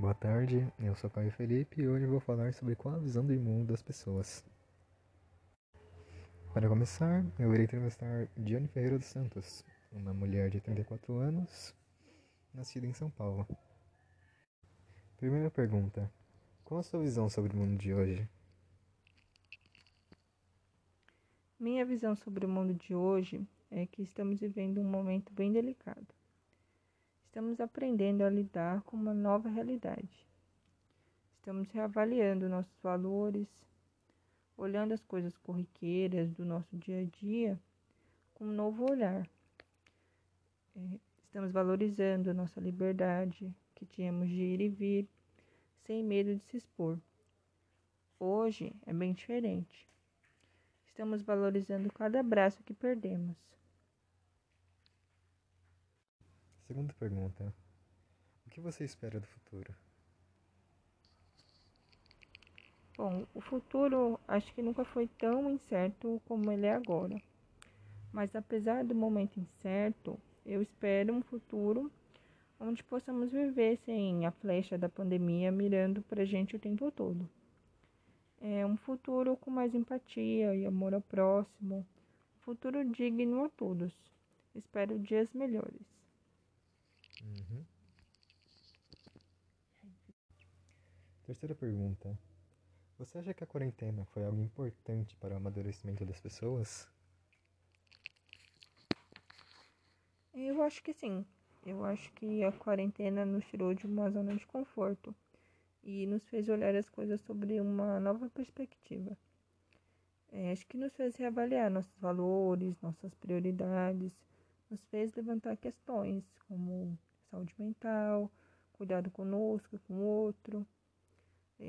Boa tarde, eu sou Caio Felipe e hoje vou falar sobre qual a visão do mundo das pessoas. Para começar, eu irei entrevistar Diane Ferreira dos Santos, uma mulher de 34 anos, nascida em São Paulo. Primeira pergunta: Qual a sua visão sobre o mundo de hoje? Minha visão sobre o mundo de hoje é que estamos vivendo um momento bem delicado. Estamos aprendendo a lidar com uma nova realidade. Estamos reavaliando nossos valores, olhando as coisas corriqueiras do nosso dia a dia com um novo olhar. É, estamos valorizando a nossa liberdade, que tínhamos de ir e vir, sem medo de se expor. Hoje é bem diferente. Estamos valorizando cada abraço que perdemos. Segunda pergunta: O que você espera do futuro? Bom, o futuro acho que nunca foi tão incerto como ele é agora. Mas apesar do momento incerto, eu espero um futuro onde possamos viver sem a flecha da pandemia mirando para a gente o tempo todo. É um futuro com mais empatia e amor ao próximo, um futuro digno a todos. Espero dias melhores. Uhum. Terceira pergunta. Você acha que a quarentena foi algo importante para o amadurecimento das pessoas? Eu acho que sim. Eu acho que a quarentena nos tirou de uma zona de conforto e nos fez olhar as coisas sobre uma nova perspectiva. É, acho que nos fez reavaliar nossos valores, nossas prioridades, nos fez levantar questões como saúde mental, cuidado conosco, com o outro,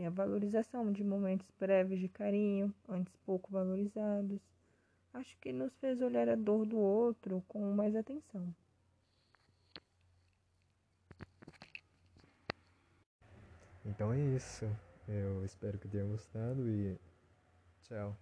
a valorização de momentos breves de carinho, antes pouco valorizados. Acho que nos fez olhar a dor do outro com mais atenção. Então é isso. Eu espero que tenham gostado e tchau.